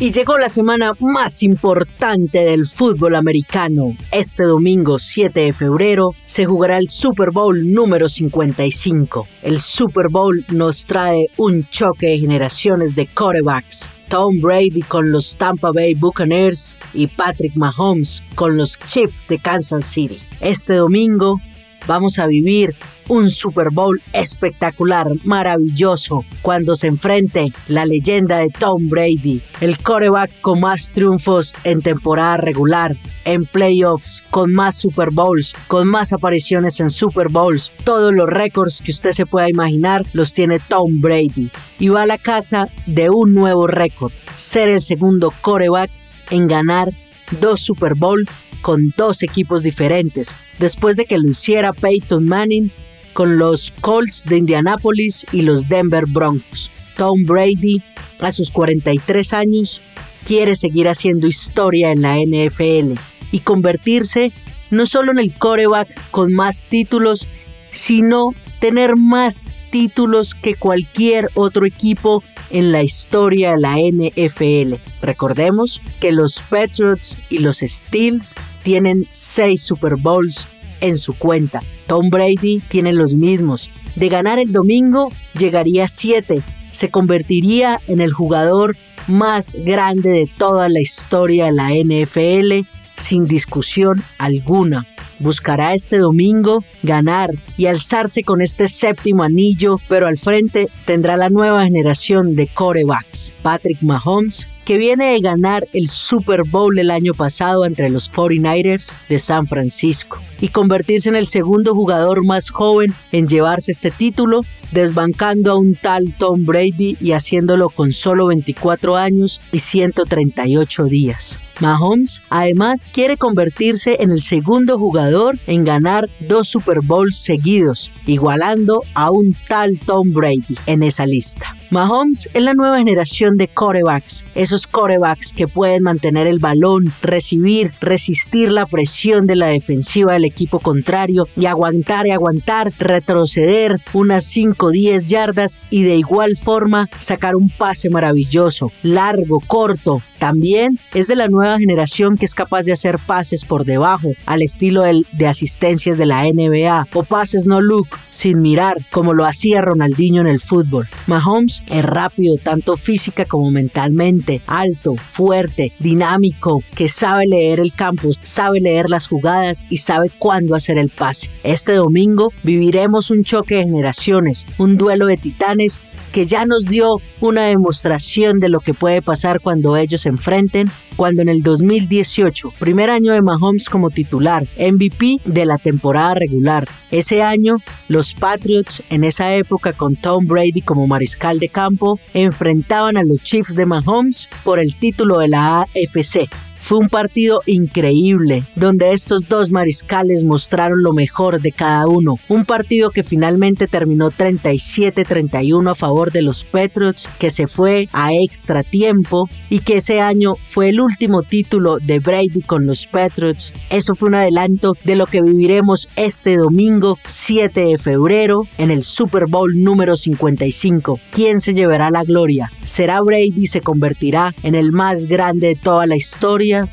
Y llegó la semana más importante del fútbol americano. Este domingo 7 de febrero se jugará el Super Bowl número 55. El Super Bowl nos trae un choque de generaciones de quarterbacks. Tom Brady con los Tampa Bay Buccaneers y Patrick Mahomes con los Chiefs de Kansas City. Este domingo vamos a vivir un Super Bowl espectacular, maravilloso, cuando se enfrente la leyenda de Tom Brady, el coreback con más triunfos en temporada regular, en playoffs, con más Super Bowls, con más apariciones en Super Bowls. Todos los récords que usted se pueda imaginar los tiene Tom Brady. Y va a la casa de un nuevo récord, ser el segundo coreback en ganar dos Super Bowl con dos equipos diferentes, después de que lo hiciera Peyton Manning con los Colts de Indianapolis y los Denver Broncos. Tom Brady, a sus 43 años, quiere seguir haciendo historia en la NFL y convertirse no solo en el coreback con más títulos, sino tener más títulos que cualquier otro equipo en la historia de la NFL. Recordemos que los Patriots y los Steelers tienen seis Super Bowls en su cuenta. Tom Brady tiene los mismos. De ganar el domingo, llegaría a 7. Se convertiría en el jugador más grande de toda la historia de la NFL, sin discusión alguna buscará este domingo ganar y alzarse con este séptimo anillo, pero al frente tendrá la nueva generación de corebacks, Patrick Mahomes, que viene de ganar el Super Bowl el año pasado entre los 49ers de San Francisco y convertirse en el segundo jugador más joven en llevarse este título, desbancando a un tal Tom Brady y haciéndolo con solo 24 años y 138 días. Mahomes además quiere convertirse en el segundo jugador en ganar dos Super Bowls seguidos, igualando a un tal Tom Brady en esa lista. Mahomes es la nueva generación de corebacks, esos corebacks que pueden mantener el balón, recibir, resistir la presión de la defensiva del equipo contrario y aguantar y aguantar, retroceder unas 5 o 10 yardas y de igual forma sacar un pase maravilloso, largo, corto. También es de la nueva generación que es capaz de hacer pases por debajo, al estilo de asistencias de la NBA, o pases no look, sin mirar, como lo hacía Ronaldinho en el fútbol. Mahomes es rápido tanto física como mentalmente, alto, fuerte, dinámico, que sabe leer el campo, sabe leer las jugadas y sabe cuándo hacer el pase. Este domingo viviremos un choque de generaciones, un duelo de titanes que ya nos dio una demostración de lo que puede pasar cuando ellos se enfrenten, cuando en el 2018, primer año de Mahomes como titular, MVP de la temporada regular, ese año los Patriots en esa época con Tom Brady como mariscal de campo enfrentaban a los Chiefs de Mahomes por el título de la AFC. Fue un partido increíble, donde estos dos mariscales mostraron lo mejor de cada uno. Un partido que finalmente terminó 37-31 a favor de los Patriots, que se fue a extra tiempo y que ese año fue el último título de Brady con los Patriots. Eso fue un adelanto de lo que viviremos este domingo 7 de febrero en el Super Bowl número 55. ¿Quién se llevará la gloria? ¿Será Brady y se convertirá en el más grande de toda la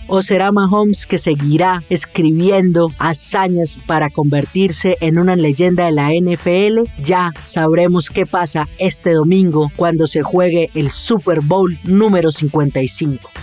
o será Mahomes que seguirá escribiendo hazañas para convertirse en una leyenda de la NFL? Ya sabremos qué pasa este domingo cuando se juegue el Super Bowl número 55.